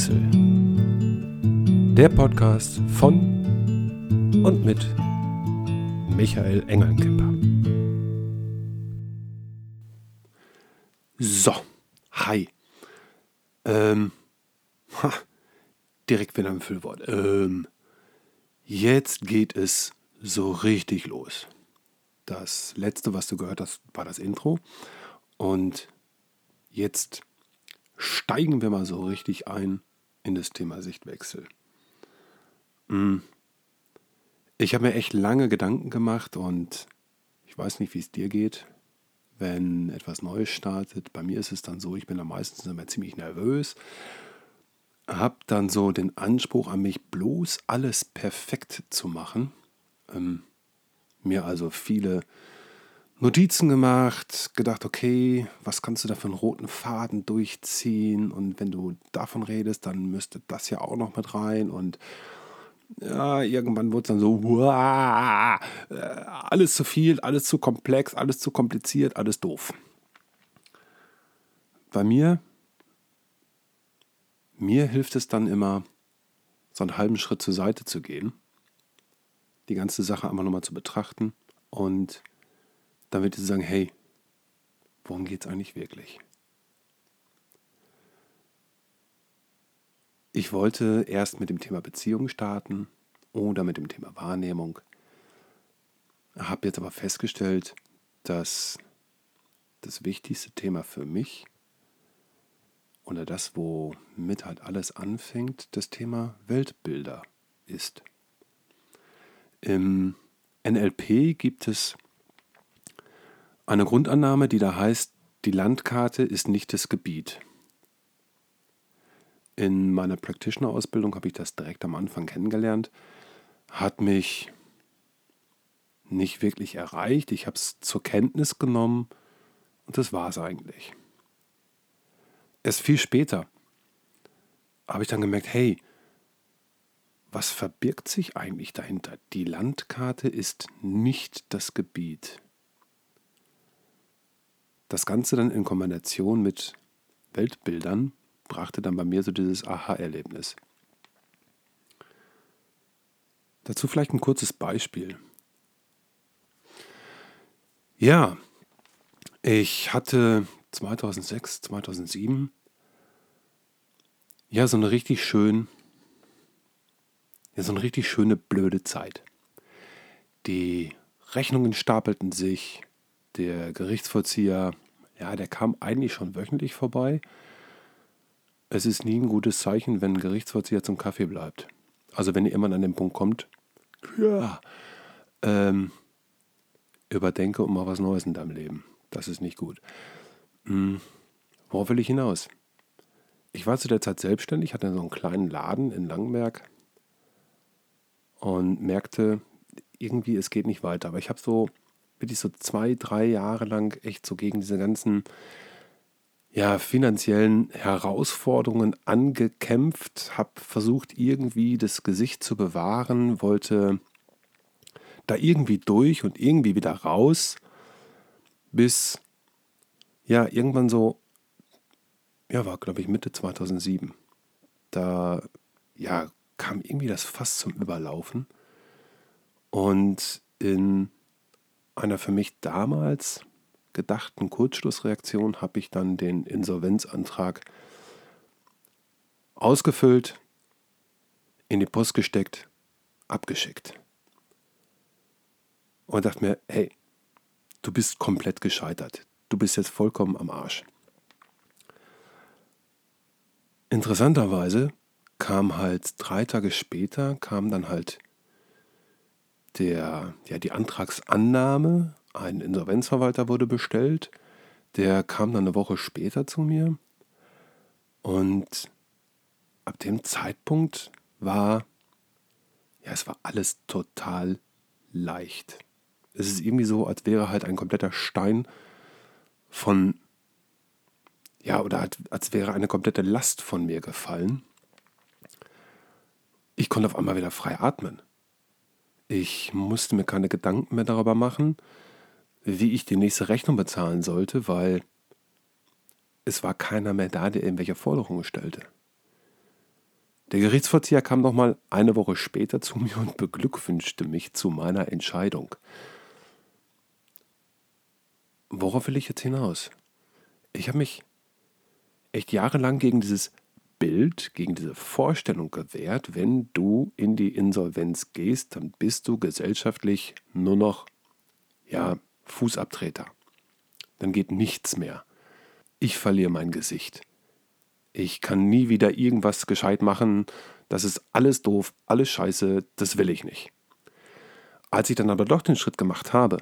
Sichtewechsel. Der Podcast von und mit Michael Engelnkemper. So, hi. Ähm, ha, direkt wieder ein Füllwort. Ähm, jetzt geht es so richtig los. Das letzte, was du gehört hast, war das Intro. Und jetzt steigen wir mal so richtig ein in das Thema Sichtwechsel. Hm. Ich habe mir echt lange Gedanken gemacht und ich weiß nicht, wie es dir geht, wenn etwas Neues startet. Bei mir ist es dann so, ich bin dann meistens immer ziemlich nervös, habe dann so den Anspruch an mich, bloß alles perfekt zu machen. Ähm, mir also viele Notizen gemacht, gedacht, okay, was kannst du da für einen roten Faden durchziehen? Und wenn du davon redest, dann müsste das ja auch noch mit rein. Und ja, irgendwann wurde es dann so, uah, äh, alles zu viel, alles zu komplex, alles zu kompliziert, alles doof. Bei mir, mir hilft es dann immer, so einen halben Schritt zur Seite zu gehen, die ganze Sache einfach nochmal zu betrachten und dann wird sie sagen, hey, worum geht es eigentlich wirklich? Ich wollte erst mit dem Thema Beziehung starten oder mit dem Thema Wahrnehmung, habe jetzt aber festgestellt, dass das wichtigste Thema für mich oder das, womit halt alles anfängt, das Thema Weltbilder ist. Im NLP gibt es eine Grundannahme, die da heißt, die Landkarte ist nicht das Gebiet. In meiner Practitioner-Ausbildung habe ich das direkt am Anfang kennengelernt, hat mich nicht wirklich erreicht. Ich habe es zur Kenntnis genommen und das war es eigentlich. Erst viel später habe ich dann gemerkt, hey, was verbirgt sich eigentlich dahinter? Die Landkarte ist nicht das Gebiet. Das Ganze dann in Kombination mit Weltbildern brachte dann bei mir so dieses Aha-Erlebnis. Dazu vielleicht ein kurzes Beispiel. Ja, ich hatte 2006, 2007 ja so eine richtig schön, ja so eine richtig schöne blöde Zeit. Die Rechnungen stapelten sich, der Gerichtsvollzieher, ja, der kam eigentlich schon wöchentlich vorbei. Es ist nie ein gutes Zeichen, wenn ein Gerichtsvollzieher zum Kaffee bleibt. Also wenn immer an den Punkt kommt, ja, ähm, überdenke um mal was Neues in deinem Leben. Das ist nicht gut. Hm, worauf will ich hinaus? Ich war zu der Zeit selbstständig, hatte so einen kleinen Laden in Langenberg und merkte, irgendwie, es geht nicht weiter. Aber ich habe so wirklich so zwei, drei Jahre lang echt so gegen diese ganzen ja, finanziellen Herausforderungen angekämpft, habe versucht, irgendwie das Gesicht zu bewahren, wollte da irgendwie durch und irgendwie wieder raus, bis ja, irgendwann so, ja, war glaube ich Mitte 2007. Da ja, kam irgendwie das Fass zum Überlaufen und in einer für mich damals gedachten Kurzschlussreaktion habe ich dann den Insolvenzantrag ausgefüllt, in die Post gesteckt, abgeschickt. Und dachte mir, hey, du bist komplett gescheitert. Du bist jetzt vollkommen am Arsch. Interessanterweise kam halt drei Tage später, kam dann halt der, ja, die Antragsannahme, ein Insolvenzverwalter wurde bestellt, der kam dann eine Woche später zu mir und ab dem Zeitpunkt war, ja, es war alles total leicht. Es ist irgendwie so, als wäre halt ein kompletter Stein von, ja, oder als wäre eine komplette Last von mir gefallen. Ich konnte auf einmal wieder frei atmen. Ich musste mir keine Gedanken mehr darüber machen, wie ich die nächste Rechnung bezahlen sollte, weil es war keiner mehr da, der irgendwelche Forderungen stellte. Der Gerichtsvollzieher kam nochmal eine Woche später zu mir und beglückwünschte mich zu meiner Entscheidung. Worauf will ich jetzt hinaus? Ich habe mich echt jahrelang gegen dieses Bild, gegen diese Vorstellung gewehrt, wenn du in die Insolvenz gehst, dann bist du gesellschaftlich nur noch ja, Fußabtreter. Dann geht nichts mehr. Ich verliere mein Gesicht. Ich kann nie wieder irgendwas gescheit machen. Das ist alles doof, alles scheiße, das will ich nicht. Als ich dann aber doch den Schritt gemacht habe,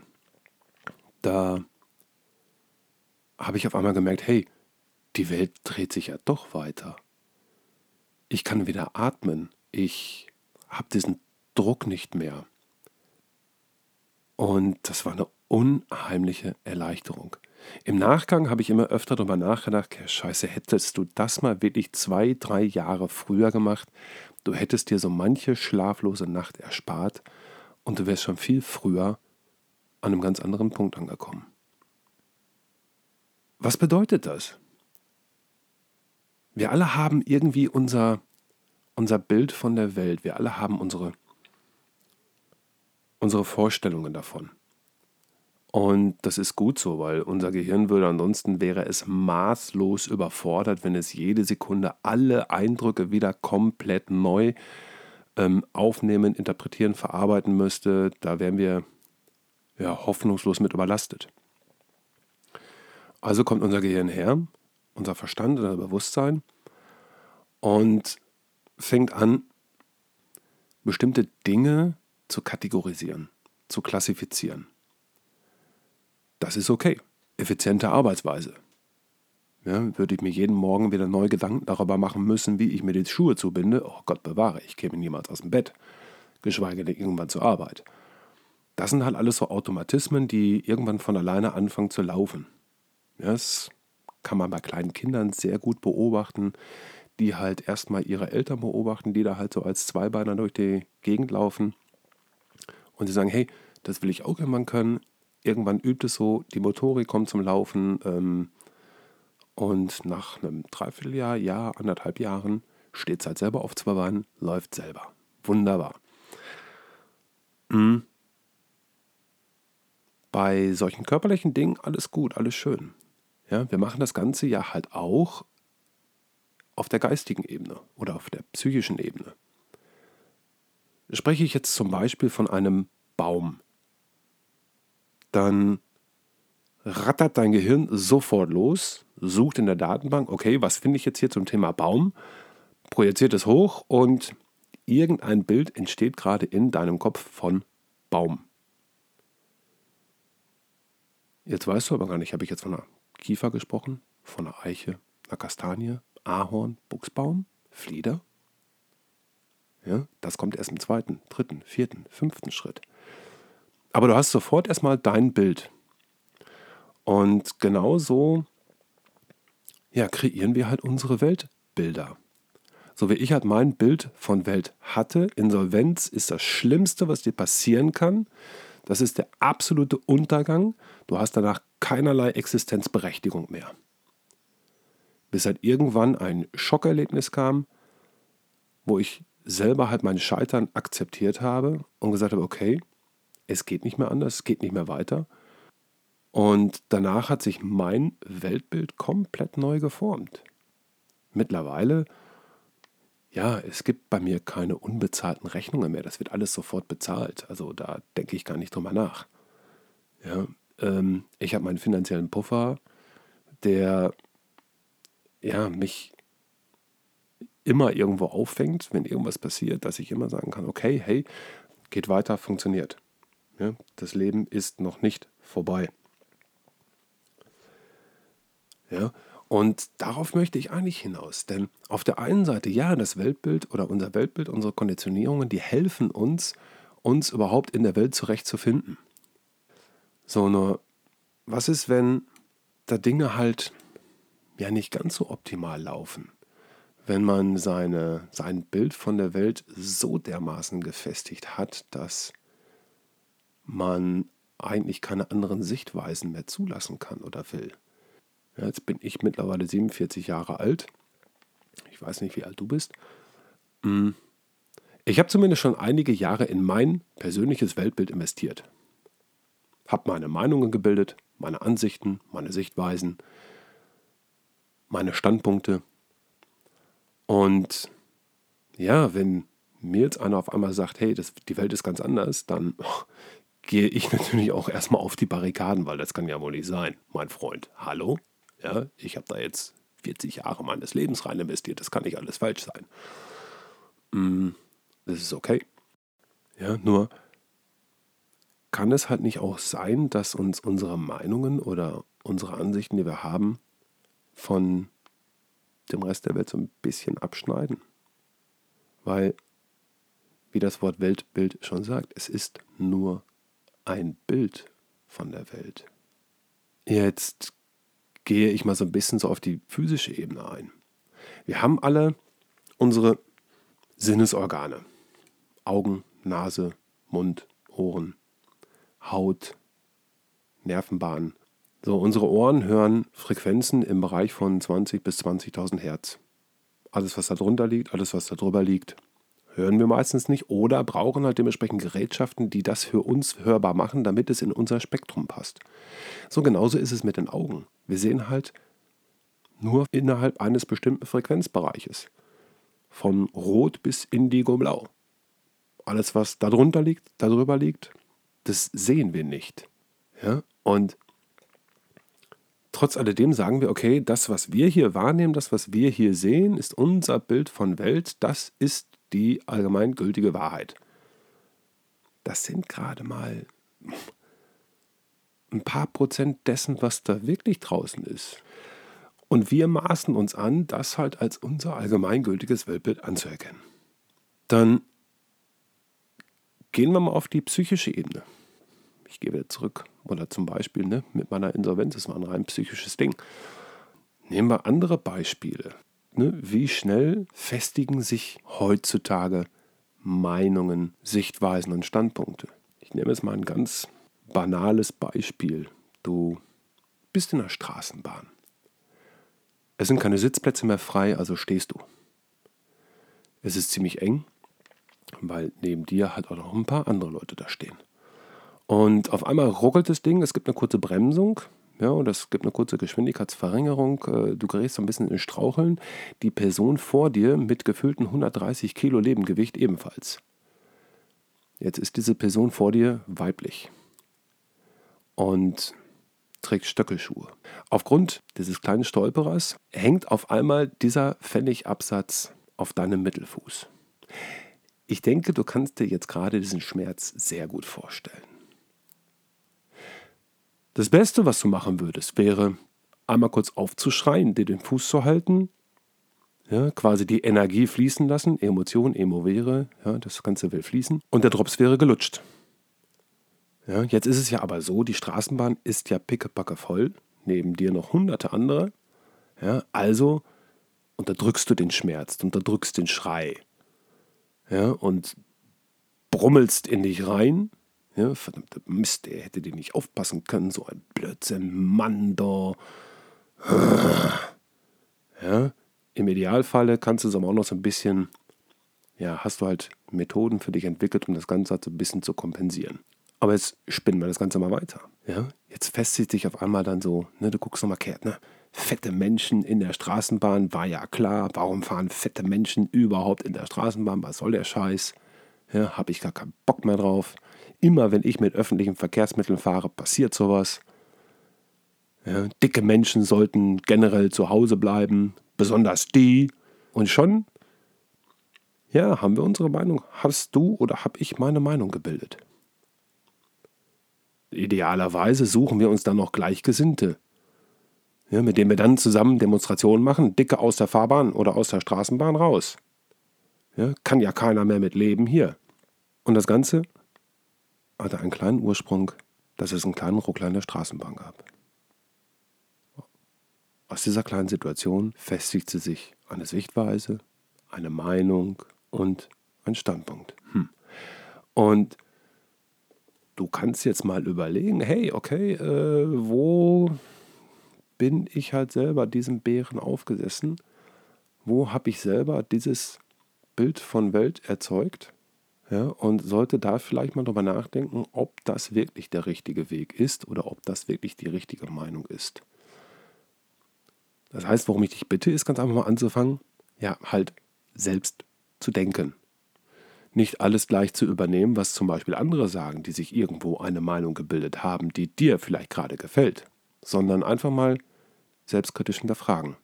da habe ich auf einmal gemerkt, hey, die Welt dreht sich ja doch weiter. Ich kann wieder atmen. Ich habe diesen Druck nicht mehr. Und das war eine unheimliche Erleichterung. Im Nachgang habe ich immer öfter darüber nachgedacht, ja, scheiße, hättest du das mal wirklich zwei, drei Jahre früher gemacht, du hättest dir so manche schlaflose Nacht erspart und du wärst schon viel früher an einem ganz anderen Punkt angekommen. Was bedeutet das? Wir alle haben irgendwie unser, unser Bild von der Welt, wir alle haben unsere, unsere Vorstellungen davon. Und das ist gut so, weil unser Gehirn würde ansonsten wäre es maßlos überfordert, wenn es jede Sekunde alle Eindrücke wieder komplett neu ähm, aufnehmen, interpretieren, verarbeiten müsste. Da wären wir ja, hoffnungslos mit überlastet. Also kommt unser Gehirn her, unser Verstand, unser Bewusstsein und fängt an, bestimmte Dinge zu kategorisieren, zu klassifizieren. Das ist okay. Effiziente Arbeitsweise. Ja, würde ich mir jeden Morgen wieder neue Gedanken darüber machen müssen, wie ich mir die Schuhe zubinde, oh Gott bewahre, ich käme niemals aus dem Bett, geschweige denn irgendwann zur Arbeit. Das sind halt alles so Automatismen, die irgendwann von alleine anfangen zu laufen. Ja, das kann man bei kleinen Kindern sehr gut beobachten, die halt erstmal ihre Eltern beobachten, die da halt so als Zweibeiner durch die Gegend laufen und sie sagen, hey, das will ich auch irgendwann können, irgendwann übt es so, die Motorik kommt zum Laufen ähm, und nach einem Dreivierteljahr, Jahr, anderthalb Jahren steht es halt selber auf zwei Beinen, läuft selber. Wunderbar. Mhm. Bei solchen körperlichen Dingen alles gut, alles schön. Ja, wir machen das Ganze ja halt auch auf der geistigen Ebene oder auf der psychischen Ebene. Spreche ich jetzt zum Beispiel von einem Baum, dann rattert dein Gehirn sofort los, sucht in der Datenbank, okay, was finde ich jetzt hier zum Thema Baum, projiziert es hoch und irgendein Bild entsteht gerade in deinem Kopf von Baum. Jetzt weißt du aber gar nicht, habe ich jetzt von einer Kiefer gesprochen, von einer Eiche, einer Kastanie, Ahorn, Buchsbaum, Flieder? Ja, das kommt erst im zweiten, dritten, vierten, fünften Schritt. Aber du hast sofort erstmal dein Bild. Und genauso ja, kreieren wir halt unsere Weltbilder. So wie ich halt mein Bild von Welt hatte, Insolvenz ist das Schlimmste, was dir passieren kann. Das ist der absolute Untergang. Du hast danach keinerlei Existenzberechtigung mehr. Bis halt irgendwann ein Schockerlebnis kam, wo ich selber halt mein Scheitern akzeptiert habe und gesagt habe, okay, es geht nicht mehr anders, es geht nicht mehr weiter. Und danach hat sich mein Weltbild komplett neu geformt. Mittlerweile, ja, es gibt bei mir keine unbezahlten Rechnungen mehr. Das wird alles sofort bezahlt. Also da denke ich gar nicht drüber nach. Ja, ähm, ich habe meinen finanziellen Puffer, der ja, mich immer irgendwo auffängt, wenn irgendwas passiert, dass ich immer sagen kann, okay, hey, geht weiter, funktioniert. Ja, das Leben ist noch nicht vorbei. Ja, und darauf möchte ich eigentlich hinaus. Denn auf der einen Seite, ja, das Weltbild oder unser Weltbild, unsere Konditionierungen, die helfen uns, uns überhaupt in der Welt zurechtzufinden. So, nur, was ist, wenn da Dinge halt ja nicht ganz so optimal laufen? Wenn man seine, sein Bild von der Welt so dermaßen gefestigt hat, dass man eigentlich keine anderen Sichtweisen mehr zulassen kann oder will. Ja, jetzt bin ich mittlerweile 47 Jahre alt. Ich weiß nicht, wie alt du bist. Mm. Ich habe zumindest schon einige Jahre in mein persönliches Weltbild investiert. Habe meine Meinungen gebildet, meine Ansichten, meine Sichtweisen, meine Standpunkte. Und ja, wenn mir jetzt einer auf einmal sagt, hey, das, die Welt ist ganz anders, dann oh, gehe ich natürlich auch erstmal auf die Barrikaden, weil das kann ja wohl nicht sein, mein Freund. Hallo? Ja, ich habe da jetzt 40 Jahre meines Lebens rein investiert, das kann nicht alles falsch sein. Mm, das ist okay. Ja, nur kann es halt nicht auch sein, dass uns unsere Meinungen oder unsere Ansichten, die wir haben, von dem Rest der Welt so ein bisschen abschneiden? Weil, wie das Wort Weltbild schon sagt, es ist nur ein Bild von der Welt. Jetzt gehe ich mal so ein bisschen so auf die physische Ebene ein. Wir haben alle unsere Sinnesorgane. Augen, Nase, Mund, Ohren, Haut, Nervenbahnen. So, unsere Ohren hören Frequenzen im Bereich von 20 bis 20.000 Hertz. Alles, was da drunter liegt, alles, was da drüber liegt, hören wir meistens nicht oder brauchen halt dementsprechend Gerätschaften, die das für uns hörbar machen, damit es in unser Spektrum passt. So genauso ist es mit den Augen. Wir sehen halt nur innerhalb eines bestimmten Frequenzbereiches. Von Rot bis Indigo-Blau. Alles, was darunter liegt, darüber liegt, das sehen wir nicht. Ja? Und trotz alledem sagen wir, okay, das, was wir hier wahrnehmen, das, was wir hier sehen, ist unser Bild von Welt, das ist die allgemeingültige Wahrheit. Das sind gerade mal ein paar Prozent dessen, was da wirklich draußen ist. Und wir maßen uns an, das halt als unser allgemeingültiges Weltbild anzuerkennen. Dann gehen wir mal auf die psychische Ebene. Ich wieder zurück. Oder zum Beispiel ne, mit meiner Insolvenz, das war ein rein psychisches Ding. Nehmen wir andere Beispiele ne, wie schnell festigen sich heutzutage Meinungen, Sichtweisen und Standpunkte. Ich nehme jetzt mal ein ganz banales Beispiel. Du bist in der Straßenbahn. Es sind keine Sitzplätze mehr frei, also stehst du. Es ist ziemlich eng, weil neben dir halt auch noch ein paar andere Leute da stehen. Und auf einmal ruckelt das Ding, es gibt eine kurze Bremsung ja, und es gibt eine kurze Geschwindigkeitsverringerung. Äh, du gerätst so ein bisschen in Straucheln. Die Person vor dir mit gefüllten 130 Kilo Lebengewicht ebenfalls. Jetzt ist diese Person vor dir weiblich und trägt Stöckelschuhe. Aufgrund dieses kleinen Stolperers hängt auf einmal dieser Pfennigabsatz auf deinem Mittelfuß. Ich denke, du kannst dir jetzt gerade diesen Schmerz sehr gut vorstellen. Das Beste, was du machen würdest, wäre einmal kurz aufzuschreien, dir den Fuß zu halten, ja, quasi die Energie fließen lassen, Emotion, Emo wäre, ja, das Ganze will fließen und der Drops wäre gelutscht. Ja, jetzt ist es ja aber so, die Straßenbahn ist ja pickepacke voll, neben dir noch hunderte andere. Ja, also unterdrückst du den Schmerz, unterdrückst den Schrei. Ja, und brummelst in dich rein ja, verdammte Mist, er hätte den nicht aufpassen können, so ein Blödsinn, Mann da. Ja, im Idealfalle kannst du es aber auch noch so ein bisschen, ja, hast du halt Methoden für dich entwickelt, um das Ganze halt so ein bisschen zu kompensieren. Aber jetzt spinnen wir das Ganze mal weiter. Ja, jetzt festigt sich auf einmal dann so, ne, du guckst nochmal kehrt, ne? Fette Menschen in der Straßenbahn, war ja klar. Warum fahren fette Menschen überhaupt in der Straßenbahn? Was soll der Scheiß? Ja, habe ich gar keinen Bock mehr drauf. Immer wenn ich mit öffentlichen Verkehrsmitteln fahre, passiert sowas. Ja, dicke Menschen sollten generell zu Hause bleiben, besonders die. Und schon, ja, haben wir unsere Meinung. Hast du oder habe ich meine Meinung gebildet? Idealerweise suchen wir uns dann noch Gleichgesinnte, ja, mit denen wir dann zusammen Demonstrationen machen, dicke aus der Fahrbahn oder aus der Straßenbahn raus. Ja, kann ja keiner mehr mit leben hier. Und das Ganze hatte einen kleinen Ursprung, dass es einen kleinen Ruckler in der Straßenbahn gab. Aus dieser kleinen Situation festigte sich eine Sichtweise, eine Meinung und ein Standpunkt. Hm. Und du kannst jetzt mal überlegen, hey, okay, äh, wo bin ich halt selber diesem Bären aufgesessen? Wo habe ich selber dieses Bild von Welt erzeugt ja, und sollte da vielleicht mal drüber nachdenken, ob das wirklich der richtige Weg ist oder ob das wirklich die richtige Meinung ist. Das heißt, warum ich dich bitte, ist ganz einfach mal anzufangen, ja, halt selbst zu denken. Nicht alles gleich zu übernehmen, was zum Beispiel andere sagen, die sich irgendwo eine Meinung gebildet haben, die dir vielleicht gerade gefällt, sondern einfach mal selbstkritisch hinterfragen.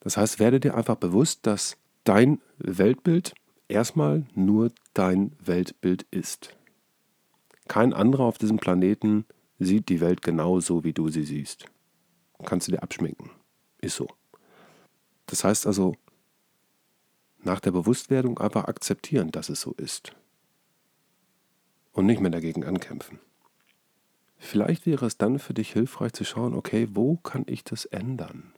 Das heißt, werde dir einfach bewusst, dass dein Weltbild erstmal nur dein Weltbild ist. Kein anderer auf diesem Planeten sieht die Welt genau so, wie du sie siehst. Kannst du dir abschminken. Ist so. Das heißt also, nach der Bewusstwerdung einfach akzeptieren, dass es so ist. Und nicht mehr dagegen ankämpfen. Vielleicht wäre es dann für dich hilfreich zu schauen, okay, wo kann ich das ändern?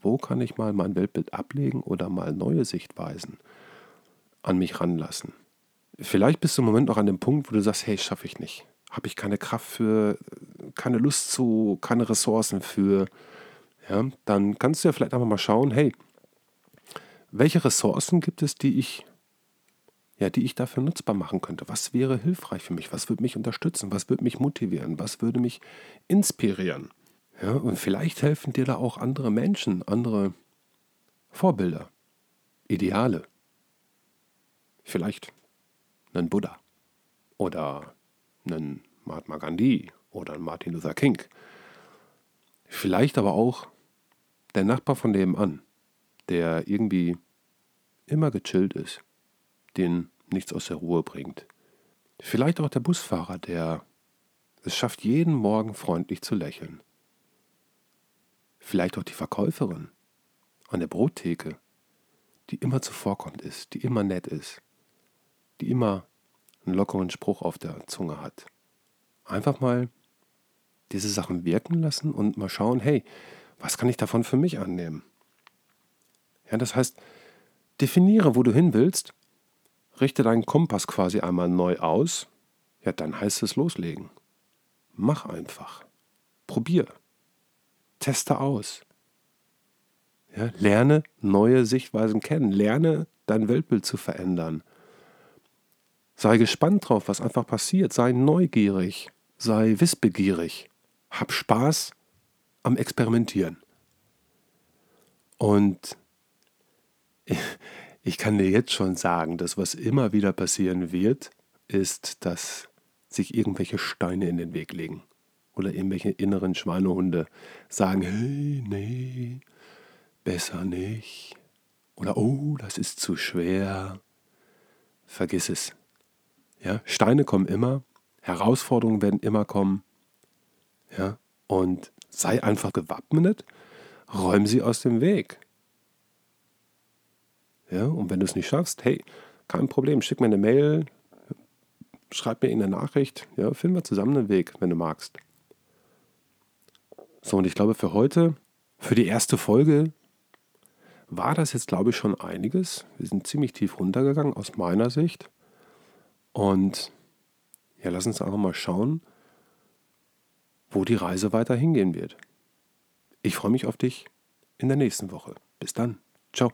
Wo kann ich mal mein Weltbild ablegen oder mal neue Sichtweisen an mich ranlassen? Vielleicht bist du im Moment noch an dem Punkt, wo du sagst, hey, schaffe ich nicht. Habe ich keine Kraft für, keine Lust zu, keine Ressourcen für. Ja, dann kannst du ja vielleicht einfach mal schauen, hey, welche Ressourcen gibt es, die ich, ja, die ich dafür nutzbar machen könnte? Was wäre hilfreich für mich? Was würde mich unterstützen? Was würde mich motivieren? Was würde mich inspirieren? Ja, und vielleicht helfen dir da auch andere Menschen, andere Vorbilder, Ideale. Vielleicht einen Buddha oder einen Mahatma Gandhi oder einen Martin Luther King. Vielleicht aber auch der Nachbar von nebenan, der irgendwie immer gechillt ist, den nichts aus der Ruhe bringt. Vielleicht auch der Busfahrer, der es schafft, jeden Morgen freundlich zu lächeln. Vielleicht auch die Verkäuferin an der Brottheke, die immer zuvorkommt ist, die immer nett ist, die immer einen lockeren Spruch auf der Zunge hat. Einfach mal diese Sachen wirken lassen und mal schauen, hey, was kann ich davon für mich annehmen? Ja, das heißt, definiere, wo du hin willst, richte deinen Kompass quasi einmal neu aus, ja, dann heißt es loslegen. Mach einfach. Probier. Teste aus. Ja, lerne neue Sichtweisen kennen. Lerne dein Weltbild zu verändern. Sei gespannt drauf, was einfach passiert. Sei neugierig. Sei wissbegierig. Hab Spaß am Experimentieren. Und ich kann dir jetzt schon sagen, dass was immer wieder passieren wird, ist, dass sich irgendwelche Steine in den Weg legen oder irgendwelche inneren Schweinehunde sagen, hey, nee, besser nicht. Oder oh, das ist zu schwer. Vergiss es. Ja, Steine kommen immer, Herausforderungen werden immer kommen. Ja, und sei einfach gewappnet, räum sie aus dem Weg. Ja, und wenn du es nicht schaffst, hey, kein Problem, schick mir eine Mail, schreib mir in der Nachricht, ja, finden wir zusammen einen Weg, wenn du magst. So, und ich glaube, für heute, für die erste Folge, war das jetzt, glaube ich, schon einiges. Wir sind ziemlich tief runtergegangen aus meiner Sicht. Und ja, lass uns einfach mal schauen, wo die Reise weiter hingehen wird. Ich freue mich auf dich in der nächsten Woche. Bis dann. Ciao.